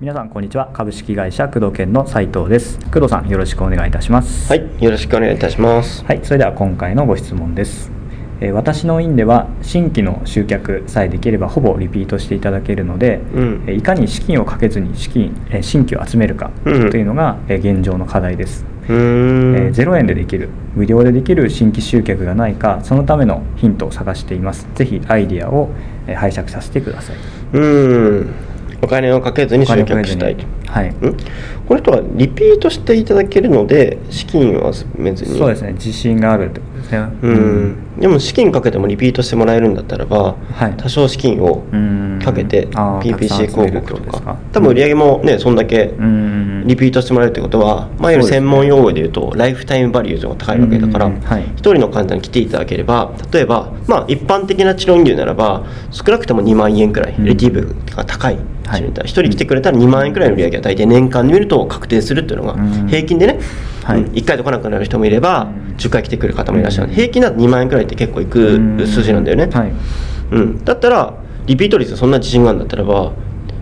皆さんこんにちは株式会社工藤研の斉藤です工藤さんよろしくお願いいたしますはい、よろしくお願いいたします。はい、それでは今回のご質問です。えー私の院では新規の集客さえできればほぼリピートしていただけるので、うん。えーいかに資金をかけずに資金、えー新規を集めるかとうん。いうのが、えー現状の課題です、うーん。えー0円でできる無料でできる新規集客がないかそのためのヒントを探しています。ぜひアイディアを、えー拝借させてください。うーん。お金をかけずに集客したいと。はい。ん。この人はリピートしていただけるので資金を集めずに。そうですね。自信があるってことですね。うん。でも資金かけてもリピートしてもらえるんだったらば、はい。多少資金をうん。かけて PPC 広告とか。多分売り上げもねそんだけうん。リピートしてもらえるってことは前より専門用語で言うとライフタイムバリューが高いわけだからうんはい。一人の患者に来ていただければ例えばまあ一般的な治療院流ならば少なくとも2万円くらいうん。レティブが高いはい。一人来てくれたら2万円くらいの売り上げが大体年間で見ると確定するっていうのがうん。平均でね、はい。うん。1回と来なくなる人もいればうん10回来てくる方もいらっしゃる。平均だと2万円くらいって結構いく数字なんだよね、はい。うん、だったらリピート率そんな自信があるんだったらば、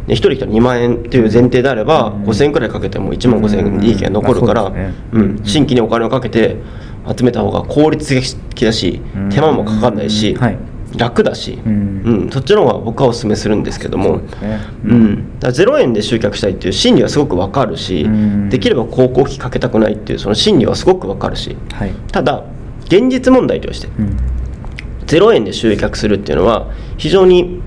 ね、1人来たら2万円っていう前提であれば、うん。5000円くらいかけても1万5000円利益が残るから、ね。うん、新規にお金をかけて集めた方が効率的だしうん。手間もかかんないし、はい楽だし、ううん。んそっちの方が僕はお勧めするんですけども。そうですね。ううん。ん、だから0円で集客したいっていう心理はすごくわかるし、うん。できれば広告費かけたくないっていうその心理はすごくわかるし。はい。ただ現実問題としてうん。0円で集客するっていうのは非常に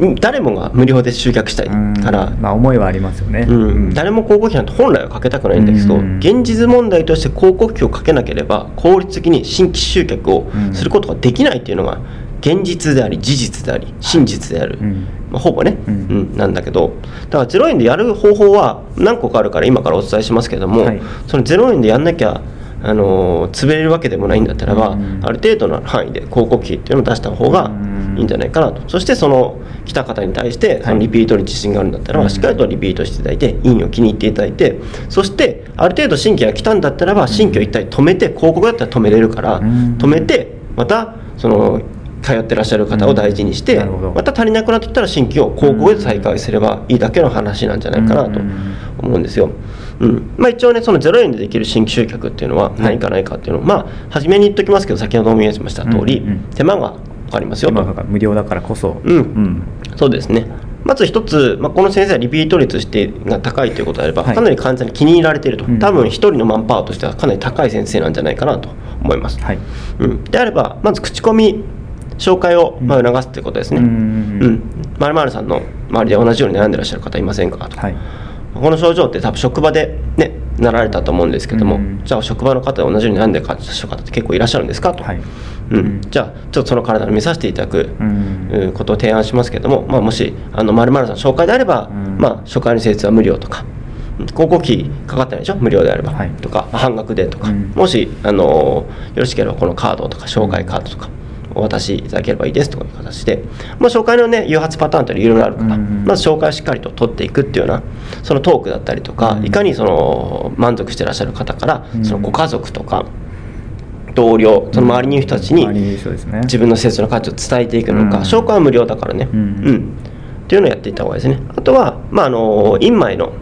うん誰もが無料で集客したいから。うん、まあ思いはありますよね、うん。誰も広告費なんて本来はかけたくないんだけど、うん。現実問題として広告費をかけなければ効率的に新規集客をすることができないっていうのが現実であり事実であり真実である、うん。まあ、ほぼね、ううん。んなんだけど。だから0円でやる方法は何個かあるから今からお伝えしますけども、はい。その0円でやんなきゃあのー潰れるわけでもないんだったらば、うん。ある程度の範囲で広告費っていうのを出した方がいいんじゃないかなと、そしてその来た方に対してそのリピートに自信があるんだったらば、うん。しっかりとリピートしていただいて院を気に入っていただいてそしてある程度新規が来たんだったらば新規を一体止めて広告だったら止めれるから、うん。止めてまたその通ってらっしゃる方を大事にして、うんまた足りなくなってきたら新規を広告で再開すればいいだけの話なんじゃないかなと思うんですよ。うん。まあ、一応ねその0円でできる新規集客っていうのは何かないかっていうのを、まあ初めに言っときますけど先ほども言いました通り、手間がかかりますよ。無料だからこそうん。うん。そうですね。まず一つ、まあ、この先生はリピート率してが高いということであれば、はい。かなり患者に気に入られていると、うん。多分一人のマンパワーとしてはかなり高い先生なんじゃないかなと思います、はい。うん、であればまず口コミ紹介をまあ促すということですね。まるまるさんの周りで同じように悩んでらっしゃる方いませんかと、はい。この症状って多分職場でねなられたと思うんですけども、うんじゃあ職場の方で同じように悩んでらっしゃる方って結構いらっしゃるんですかと、はい。うん、じゃあちょっとその体を見させていただく、ことを提案しますけども、まあ、もしあの〇〇さん紹介であれば、うん。まあ、初回の施術は無料とかうん広告費かかってないでしょ？無料であれば、はい。とか半額でとか、うん。もしあのよろしければこのカードとか紹介カードとかお渡しいただければいいですという形で、まあ、紹介のね誘発パターンっていろいろあるから、うんまず紹介をしっかりと取っていくっていうようなそのトークだったりとか、うんいかにその満足してらっしゃる方から、うんそのご家族とか同僚その周りにいる人たちに、自分の施設の価値を伝えていくのか、うん。紹介は無料だからね、うんっていうのをやっていった方がいいですね。あとは、まあ、あの院前の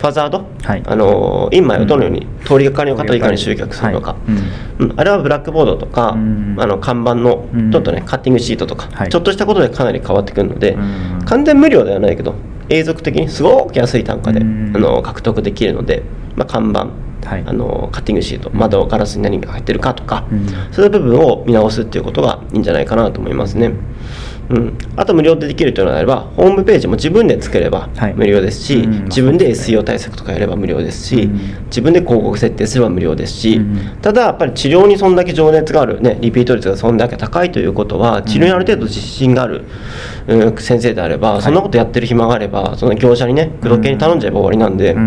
ファザード、はい。あの院前をどのように、通りがかりの方をいかに集客するのか、はい。うん。うん。あれはブラックボードとか、うん。あの看板のうん。ちょっとね、カッティングシートとか、はい。ちょっとしたことでかなり変わってくるので、うん。完全無料ではないけど永続的にすごく安い単価で、うん。あの獲得できるので、まあ、看板はい。あのカッティングシート窓ガラスに何が入ってるかとか、うん。そういう部分を見直すっていうことがいいんじゃないかなと思いますね。うん、あと無料でできるというのであればホームページも自分で作ればはい。無料ですし、うん。自分で SEO 対策とかやれば無料ですし、うん。自分で広告設定すれば無料ですし、うん。ただやっぱり治療にそんだけ情熱がある、ね、リピート率がそんだけ高いということは治療にある程度自信がある、うん先生であれば、い。そんなことやってる暇があればその業者にね工藤系に頼んじゃえば終わりなんで。うん。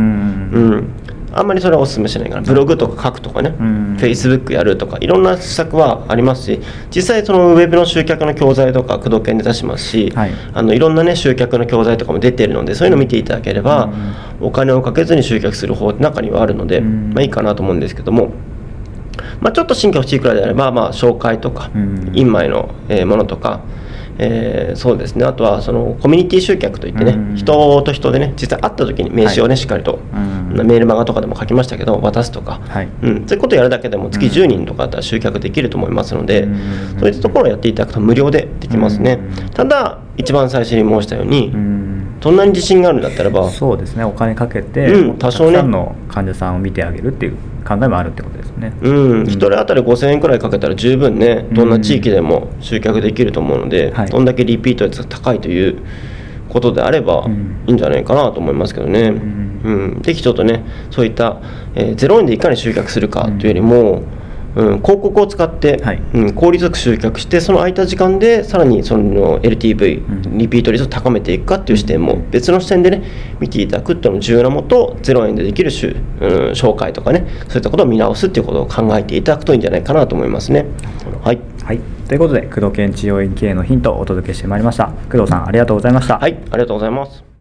うん、あんまりそれはお勧めしないからブログとか書くとかね、うん。フェイスブックやるとかいろんな施策はありますし実際そのウェブの集客の教材とか工藤研で出しますし、はい。あのいろんなね集客の教材とかも出てるのでそういうのを見ていただければ、お金をかけずに集客する方って中にはあるので、うん。まあいいかなと思うんですけどもまあ、ちょっと新規欲しいくらいであれば、まあ、紹介とか、うん。インマイのえーものとか、えーそうですね。あとはそのコミュニティ集客といってね、うん人と人でね実際会った時に名刺をね、はい。しっかりと、うんメールマガとかでも書きましたけど渡すとか、はい。うん、そういうことをやるだけでも月10人とかだったら集客できると思いますので、うんそういったところをやっていただくと無料でできますね、うんただ一番最初に申したように、うんどんなに自信があるんだったらばそうですね。お金かけて、うん多少ねたくさんの患者さんを見てあげるっていう考えもあるってことですね、うん、1人当たり5000円くらいかけたら十分ねどんな地域でも集客できると思うので、はい。どんだけリピート率が高いということであればうん。いいんじゃないかなと思いますけどね、ん。うん。ぜひちょっとねそういった、えー0円でいかに集客するかというよりも、うん広告を使って、はい。うん、効率よく集客してその空いた時間でさらにその LTV、うん。リピート率を高めていくかっていう視点も別の視点でね見ていただくっていうのも重要なもと0円でできるしゅ、うん、紹介とかねそういったことを見直すっていうことを考えていただくといいんじゃないかなと思いますね。はい、はい、ということで工藤研治療院経営のヒントをお届けしてまいりました。工藤さんありがとうございました、はい、ありがとうございます。